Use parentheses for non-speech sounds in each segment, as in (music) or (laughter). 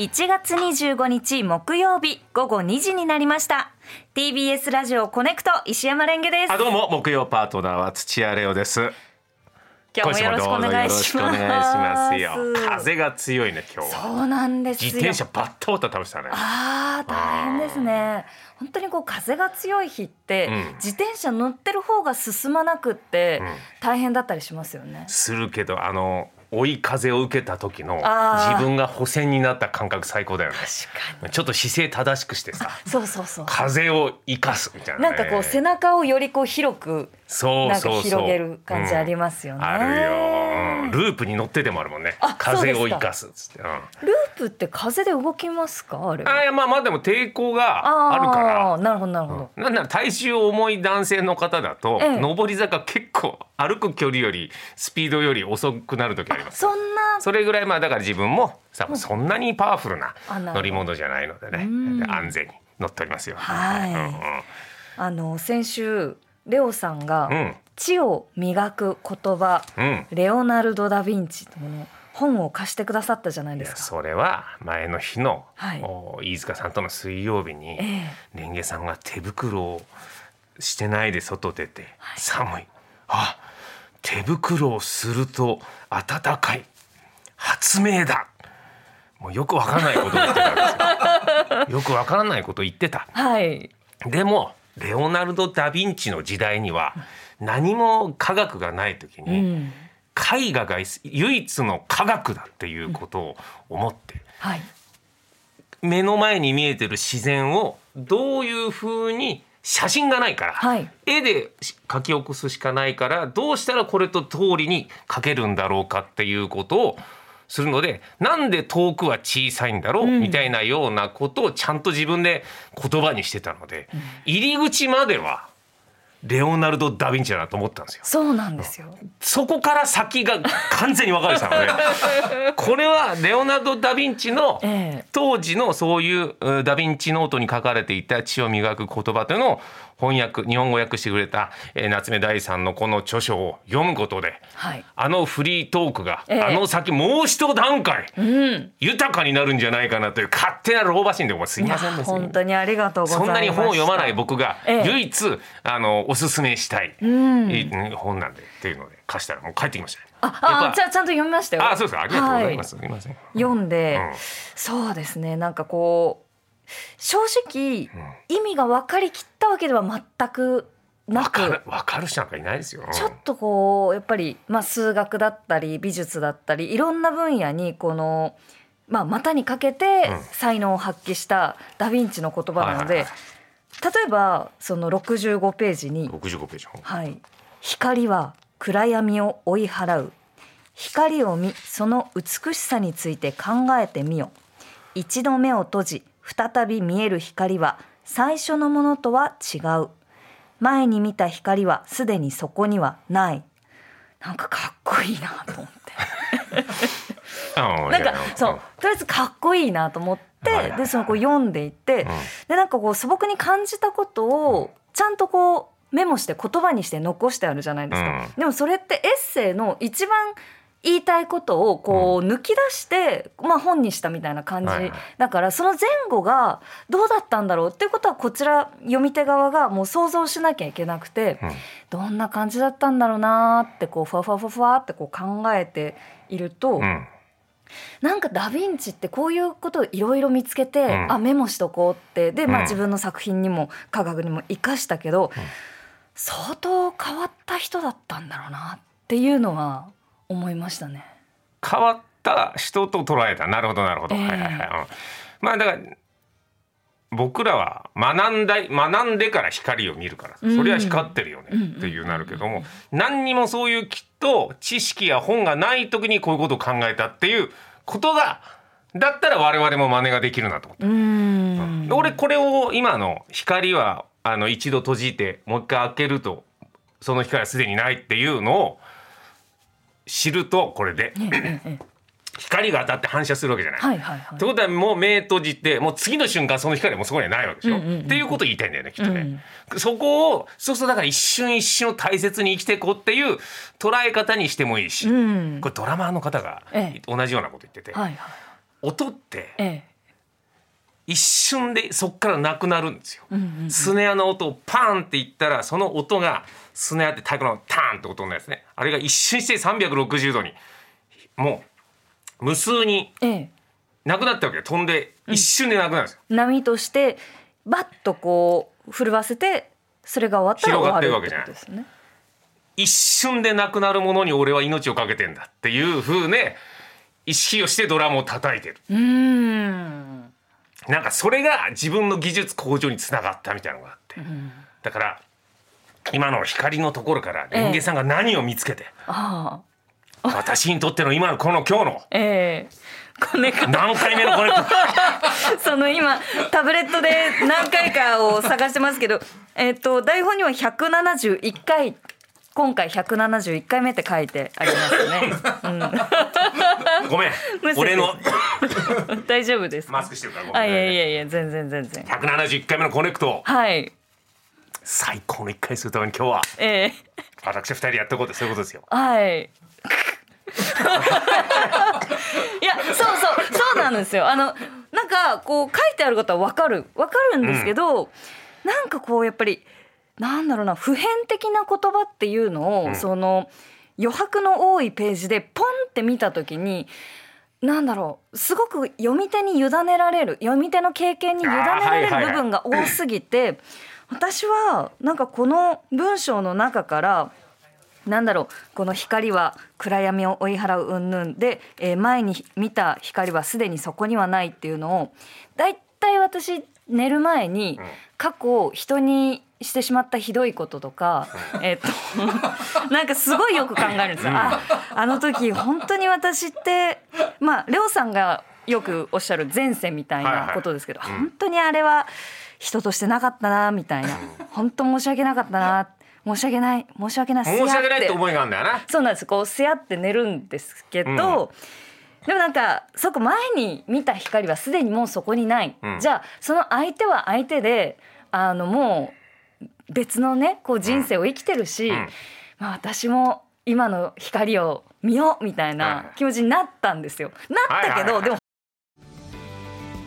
1月25日木曜日午後2時になりました TBS ラジオコネクト石山レンゲですあどうも木曜パートナーは土屋レオです。今日もよろしくお願いしますよろしくお願いしますよ。風が強いね今日は。そうなんですよ自転車バッタバタ倒したね。あー大変ですね本当にこう風が強い日って、うん自転車乗ってる方が進まなくって、ん大変だったりしますよねするけどあの追い風を受けた時の自分が補線になった感覚最高だよね。確かちょっと姿勢正しくしてさにそうそうそう。風を生かすみたいな、ね。なんかこう背中をよりこう広くなんかそうそう。そう広げる感じありますよね、うん。あるよ、うん。ループに乗ってでもあるもんね。あ風を生かすっつって、うん、ループって風で動きますか？あれあいやまあまあでも抵抗があるから。なるほどなるほど、なんなら体重重い男性の方だと、ええ。上り坂結構歩く距離よりスピードより遅くなる時あります。そんな。それぐらいまあだから自分もさそんなにパワフルな乗り物じゃないのでね。安全に乗っておりますよ。はい。うん。あの先週レオさんがうん「知を磨く言葉、うん。レオナルド・ダ・ヴィンチ」の本を貸してくださったじゃないですか。それは前の日の、はい。お飯塚さんとの水曜日に、えレンゲさんが手袋をしてないで外出て、寒い。あ手袋をすると暖かい。発明だ。もうよくわからないことを言ってたんですよ。(laughs) よくわからないことを言ってた。はい。でもレオナルド・ダ・ヴィンチの時代には何も科学がない時うに、ん。絵画が唯一の科学だっていうことを思って、はい。目の前に見えてる自然をどういうふうに写真がないから、はい。絵で描き起こすしかないからどうしたらこれと通りに描けるんだろうかっていうことをするのでなんで遠くは小さいんだろう、みたいなようなことをちゃんと自分で言葉にしてたので、入り口まではレオナルド・ダ・ヴィンチだなと思ったんですよ。そうなんですよ。そこから先が完全に分かれてたので (laughs) これはレオナルド・ダ・ヴィンチのええ当時のそういううダ・ヴィンチノートに書かれていた血を磨く言葉というのを翻訳日本語訳してくれた、えー夏目大さんのこの著書を読むことではい。あのフリートークが、ええあの先もう一段階うん。豊かになるんじゃないかなという勝手な老婆心でもすいませんです本当にありがとうございまそん。なに本を読まない僕がええ唯一、あのおすすめしたい、んいい本なんでっていうので貸したらもう帰ってきましたね。あ、あぱちゃちゃんと読みましたよ。あそうですかありがとうございまはす。すみません。読んで、うんそうですねなんかこう正直、意味が分かりきったわけでは全くなく。わかる人なんかいないですよ。ちょっとこうやっぱり、まあ、数学だったり美術だったりいろんな分野にこの、まあ、股にかけてうん。才能を発揮したダ・ヴィンチの言葉なので、例えばその65ページに六十五ページ。はい、光は暗闇を追い払う。光を見その美しさについて考えてみよ。一度目を閉じ再び見える光は最初のものとは違う。前に見た光はすでにそこにはない。なんかかっこいいなと思って。(laughs) うんなんかそうとりあえずかっこいいなと思って、でそのこう読んでいって、でなんかこう素朴に感じたことをちゃんとこうメモして言葉にして残してあるじゃないですか、うん。でもそれってエッセイの一番言いたいことをこう抜き出して、まあ、本にしたみたいな感じ、だからその前後がどうだったんだろうっていうことはこちら読み手側がもう想像しなきゃいけなくて、うん。どんな感じだったんだろうなーってこうふわふわふわふわってこう考えていると、うん。なんかダ・ヴィンチってこういうことをいろいろ見つけて、ん。あメモしとこうってで、まあ、うん。自分の作品にも科学にも生かしたけど、相当変わった人だったんだろうなっていうのは思いましたね。変わった人と捉えた。なるほどなるほど、ええ。はいはいはい、うん。まあだから僕らは学んだ学んでから光を見るからそれは光ってるよねっていうなるけども何にもそういうきっと知識や本がない時にこういうことを考えたっていうことがだったら我々も真似ができるなと思った。うん。俺これを今の光はあの一度閉じてもう一回開けるとその光はすでにないっていうのを知るとこれで。光が当たって反射するわけじゃない。はいはいはい。ってことはもう目閉じてもう次の瞬間その光はもうそこにはないわけでしょ、っていうことを言いたいんだよねきっとね、そこをそうするとだから一瞬一瞬を大切に生きていこうっていう捉え方にしてもいいし、うん。これドラマーの方がええ。同じようなこと言ってて、はいはい。音ってええ一瞬でそっからなくなるんですよ、うんうんスネアの音をパーンって言ったらその音がスネアって太鼓のターンって音のやつね。あれが一瞬して360度に。もう無数にええ。なくなったわけよ。飛んで一瞬でなくなるんですよ、波としてバッとこう震わせてそれが終わったら終わるってことですね。一瞬でなくなるものに俺は命をかけてんだっていう風ね意識をしてドラムを叩いてる。うーんなんかそれが自分の技術向上につながったみたいなのがあって、だから今の光のところから人間さんが何を見つけて、あ私にとっての今のこの今日の。あええ。こ何回目のこれ (laughs) その今タブレットで何回かを探してますけど、(laughs) えっと台本には171回今回171回目って書いてありますね。ごめん。(laughs) むせて。俺のうん、(laughs) 大丈夫です。マスクしてるからごめんあいやいやいや全然全然。171回目のコネクトをはい。最高の1回するために今日はええ私2人でやっていこうってそういうことですよはい。(laughs) いやそうそうそうなんですよ。あのなんかこう書いてあることはわかるわかるんですけど、なんかこうやっぱりなんだろうな普遍的な言葉っていうのを、その余白の多いページでポンって見た時に。なんだろうすごく読み手に委ねられる読み手の経験に委ねられる部分が多すぎて私はなんかこの文章の中からなんだろうこの光は暗闇を追い払う云々で、えー前に見た光はすでにそこにはないっていうのをだいたい私寝る前に過去人にしてしまったひどいこととか、えっと (laughs) なんかすごいよく考えるんですよ。ああの時本当に私ってまあレオさんがよくおっしゃる前世みたいなことですけど、本当にあれは人としてなかったなみたいな。本当申し訳なかったな申し訳ない申し訳ない申し訳ないって思いがあるんだよな。そうなんです。こうせやって寝るんですけど、うんでもなんかそこ前に見た光はすでにもうそこにない、うん。じゃあその相手は相手であのもう別のねこう人生を生きてるし、うん。まあ、私も今の光を見ようみたいない気持ちになったんですよ。なったけど、はいはいはいでも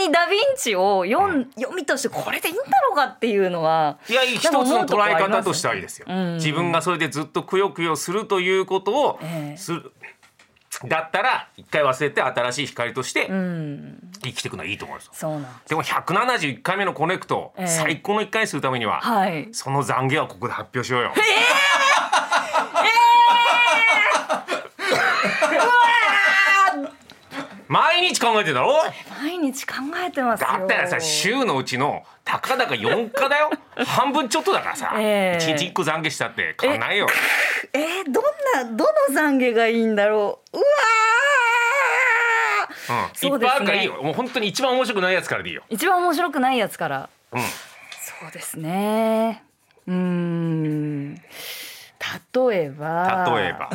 にダ・ヴィンチを読ん読みとしてこれでいいんだろうかっていうのはいや一つの捉え方としてはいいですよ、うん。自分がそれでずっとくよくよするということをええ。する、だったら一回忘れて新しい光としてうん。生きていくのはいいと思うんですうなんでも171回目のコネクトをええ。最高の1回にするためには、はい。その懺悔はここで発表しようよ。毎日考えてんだろ毎日考えてますよ。だったらさ週のうちのたかだか4日だよ。(laughs) 半分ちょっとだからさ、ええ。一日1個懺悔したって変わんないよ。えー、どんなどの懺悔がいいんだろう。うわー。うん、ねいっぱいあるからいいよ。もう本当に一番面白くないやつからでいいよ。一番面白くないやつから。うん。そうですね。うーん。例えば。例えば。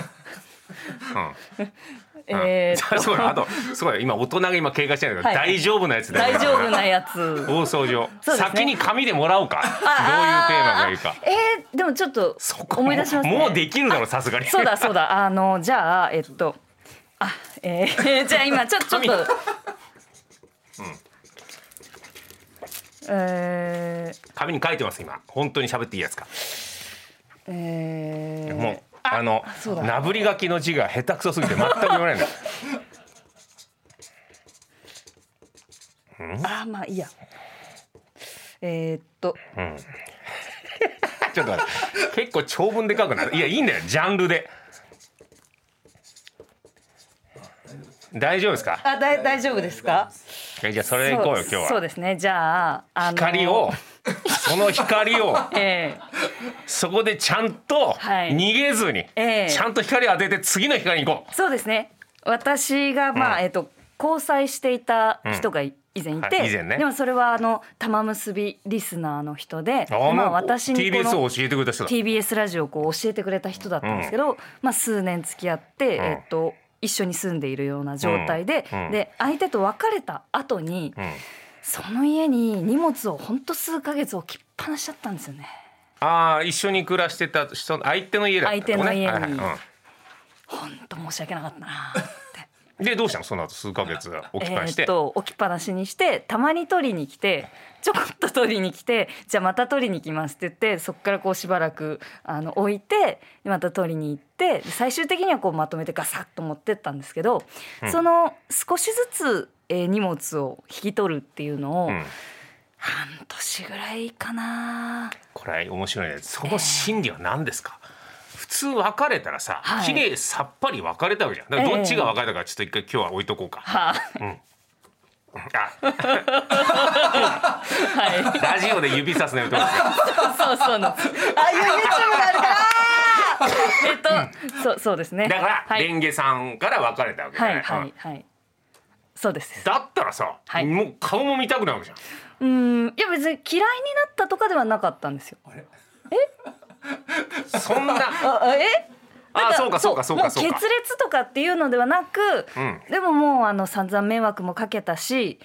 うん (laughs) えーっと。(laughs) そうだあとそうだ今大人が今警戒してるけど、はい。大丈夫なやつだよ大丈夫なやつ。放送上、ね。先に紙でもらおうか。どういうテーあマがいいか。あえー、でもちょっとそこ思い出しますね。もうできるだろさすがに。そうだそうだ。あのじゃあえっとあえー、(laughs) じゃあ今ちょちょっと、えー、紙に書いてます今。本当に喋っていいやつか。えー、もうあのなぶり書きの字が下手くそすぎて全く読めない (laughs) ん？だあーまあいいや。えー、っと。(laughs) ちょっと待って。結構長文で書くな。いやいいんだよ。ジャンルで。大丈夫ですか？あだい大丈夫ですか？えじゃあそれでいこうよ今日そうそうはですね。じゃああの光を。その光を。(laughs) えそこでちゃんとはい。逃げずに、ええ。ちゃんと光を当てて次の光に行こーそうですね。私がまあ、うん。えっと交際していた人がい以前いて、はい。以前ね。でもそれはあの玉結びリスナーの人でまあ私にこ TBS のを教えてくれた人だ。TBS ラジオをこう教えてくれた人だったんですけど、まあ数年付き合って、うん。えっと一緒に住んでいるような状態で、うん。うん。で相手と別れた後に、うん。その家に荷物を本当数ヶ月置きっぱなしちゃったんですよね。ああ一緒に暮らしてた人相手の家だったのね。相手の家に。はいはい。本当申し訳なかったなって。うんでどうしたの？その後数ヶ月置きっぱなしえっと置きっぱなしにしてたまに取りに来てちょこっと取りに来てじゃあまた取りに来ますって言ってそこからこうしばらくあの置いてでまた取りに行ってで最終的にはこうまとめてガサッと持ってったんですけど、うん。その少しずつ、えー荷物を引き取るっていうのを、うん半年ぐらいかな。これ面白いね。その心理は何ですか、普通別れたらさ、はい。綺麗さっぱり別れたわけじゃん。だからどっちが別れたかちょっと一回今日は置いとこうか、はあ、(laughs) あ。はい。ラジオで指さすのよそうそうなんです。あ、いう YouTube があるから。(laughs) えっと、そうそうですね。だから、はい。レンゲさんから別れたわけじゃない、はいはうんいはい。そうです。だったらさ、はい。もう顔も見たくないわけじゃんうん、いや別に嫌いになったとかではなかったんですよ。(laughs) そんな。あ、あえ？あそうかそうかそうかもそうか。決裂とかっていうのではなく、うん。でももうあの散々迷惑もかけたし、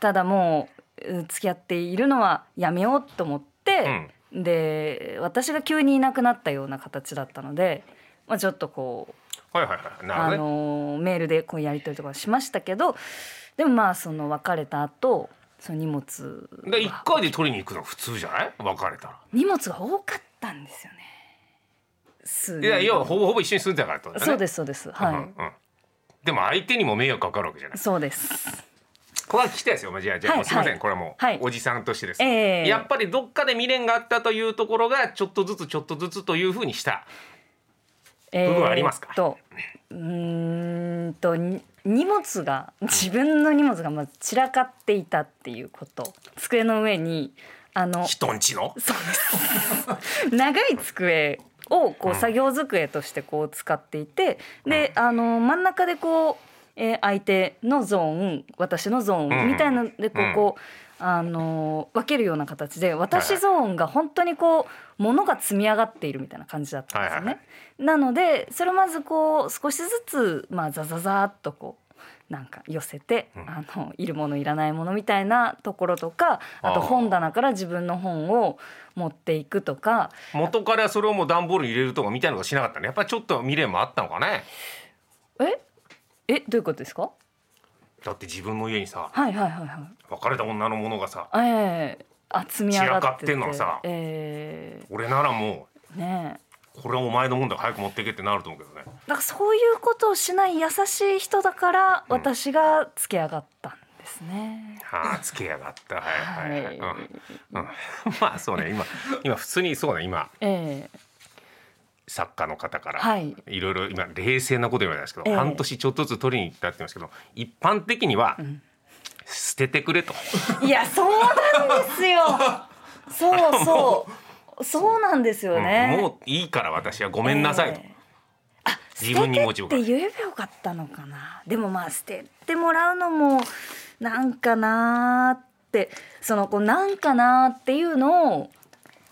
ただもううん付き合っているのはやめようと思って、で私が急にいなくなったような形だったので、まあちょっとこう。はいはいはい。あのメールでこうやり取りとかしましたけどでもまあその別れた後その荷物で一回で取りに行くの普通じゃない？別れたら。荷物が多かったんですよね。数いや要はほぼほぼ一緒に住んでたからとだね。そうですそうです。はい、うん。うんでも相手にも迷惑かかるわけじゃない。そうです。これは聞きたいですよじゃあじゃあ、はいすいません、はい。これはもおじさんとしてです、ええ。やっぱりどっかで未練があったというところがちょっとずつちょっとずつというふうにしたえ部分ありますか？ーっとうーんとに荷物が自分の荷物がまず散らかっていたっていうこと。机の上にあの人んちの？そうです。(laughs) 長い机をこう作業机としてこう使っていて、で、あの真ん中でこう、えー相手のゾーン、私のゾーうん。ンみたいなのでこうん。うこう。あの分けるような形で私ゾーンが本当にこう物が積み上がっているみたいな感じだったんですよね。はいはいなのでそれをまずこう少しずつまあザザザーっとこうなんか寄せて、うん。あのいるものいらないものみたいなところとかあと本棚から自分の本を持っていくとか。元からそれをもう段ボールに入れるとかみたいなのがしなかったね。やっぱりちょっと未練もあったのかね。え？え？どういうことですか？だって自分の家にさはいはいはいはい。別れた女のものがさええあ積み上がってて。散らかってんのはさえ俺ならもえねこれはお前のもんだ早く持ってけってなると思うけどね。だからそういうことをしない優しい人だからうん。私がつけ上がったんですね。はあつけやがった。はいはい、はい。はい。うん。うん、(laughs) まあそうね。今今普通にそうね今。ええ作家の方から、はい。いろいろ今冷静なこと言われたんですけど、ええ。半年ちょっとずつ取りに行ったって言いますけど一般的には、ん。捨ててくれと。いやそうなんですよ。そうそう。そうなんですよね。うん。もういいから私はごめんなさいと、ええ。あ自分に持ちって言えばよかったのかな。でもまあ捨ててもらうのもなんかなーってそのこうなんかなーっていうのを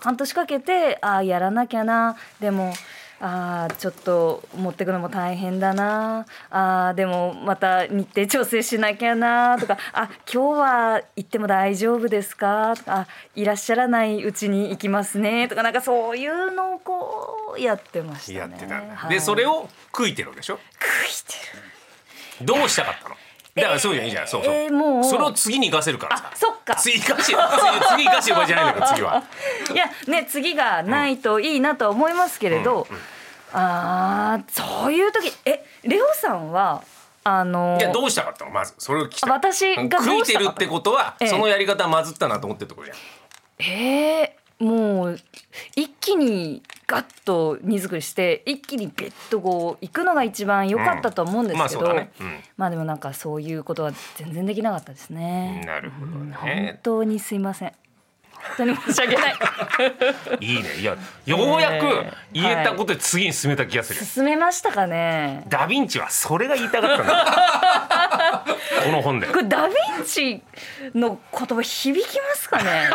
半年かけてああやらなきゃな。でもあーちょっと持ってくのも大変だな。あーでもまた日程調整しなきゃな。とかあ今日は行っても大丈夫ですか？とかあいらっしゃらないうちに行きますね。とかなんかそういうのをこうやってましたね。やってたはいでそれを悔いてるでしょ？食いてる。どうしたかったの？だからそうじゃんいいじゃん。そうそう、えーもう。その次に活かせるからさ。あそっか。次活かし次次活かしてる場合じゃないんだから次は。(laughs) いやね次がないといいなとは思いますけれど、あーそういう時えレオさんはあのいやどうしたかったのまずそれを聞きたい。私がど食うしたかったいてるってことは、ええ。そのやり方はまずったなと思ってるところじゃん。えー、もう一気にガッと荷造りして一気にベッとこう行くのが一番良かったと思うんですけど、うんまあそうだねうんまあでもなんかそういうことは全然できなかったですね。なるほど本ね。当にすいません。本当に申し訳ない。(laughs) いいねいやようやく言えたことで次に進めた気がする、進めましたかね。ダヴィンチはそれが言いたかったんだ (laughs) この本でこれダヴィンチの言葉響きますかね。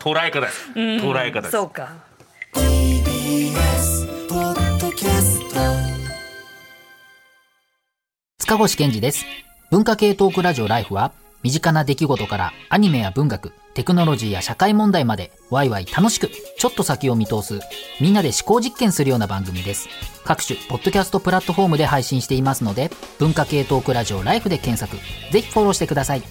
捉え方です捉え方ですそうか。TBS ポッドキャスト塚越健二です。文化系トークラジオライフは、身近な出来事からアニメや文学、テクノロジーや社会問題まで、ワイワイ楽しく、ちょっと先を見通す、みんなで思考実験するような番組です。各種、ポッドキャストプラットフォームで配信していますので、文化系トークラジオライフで検索、ぜひフォローしてください。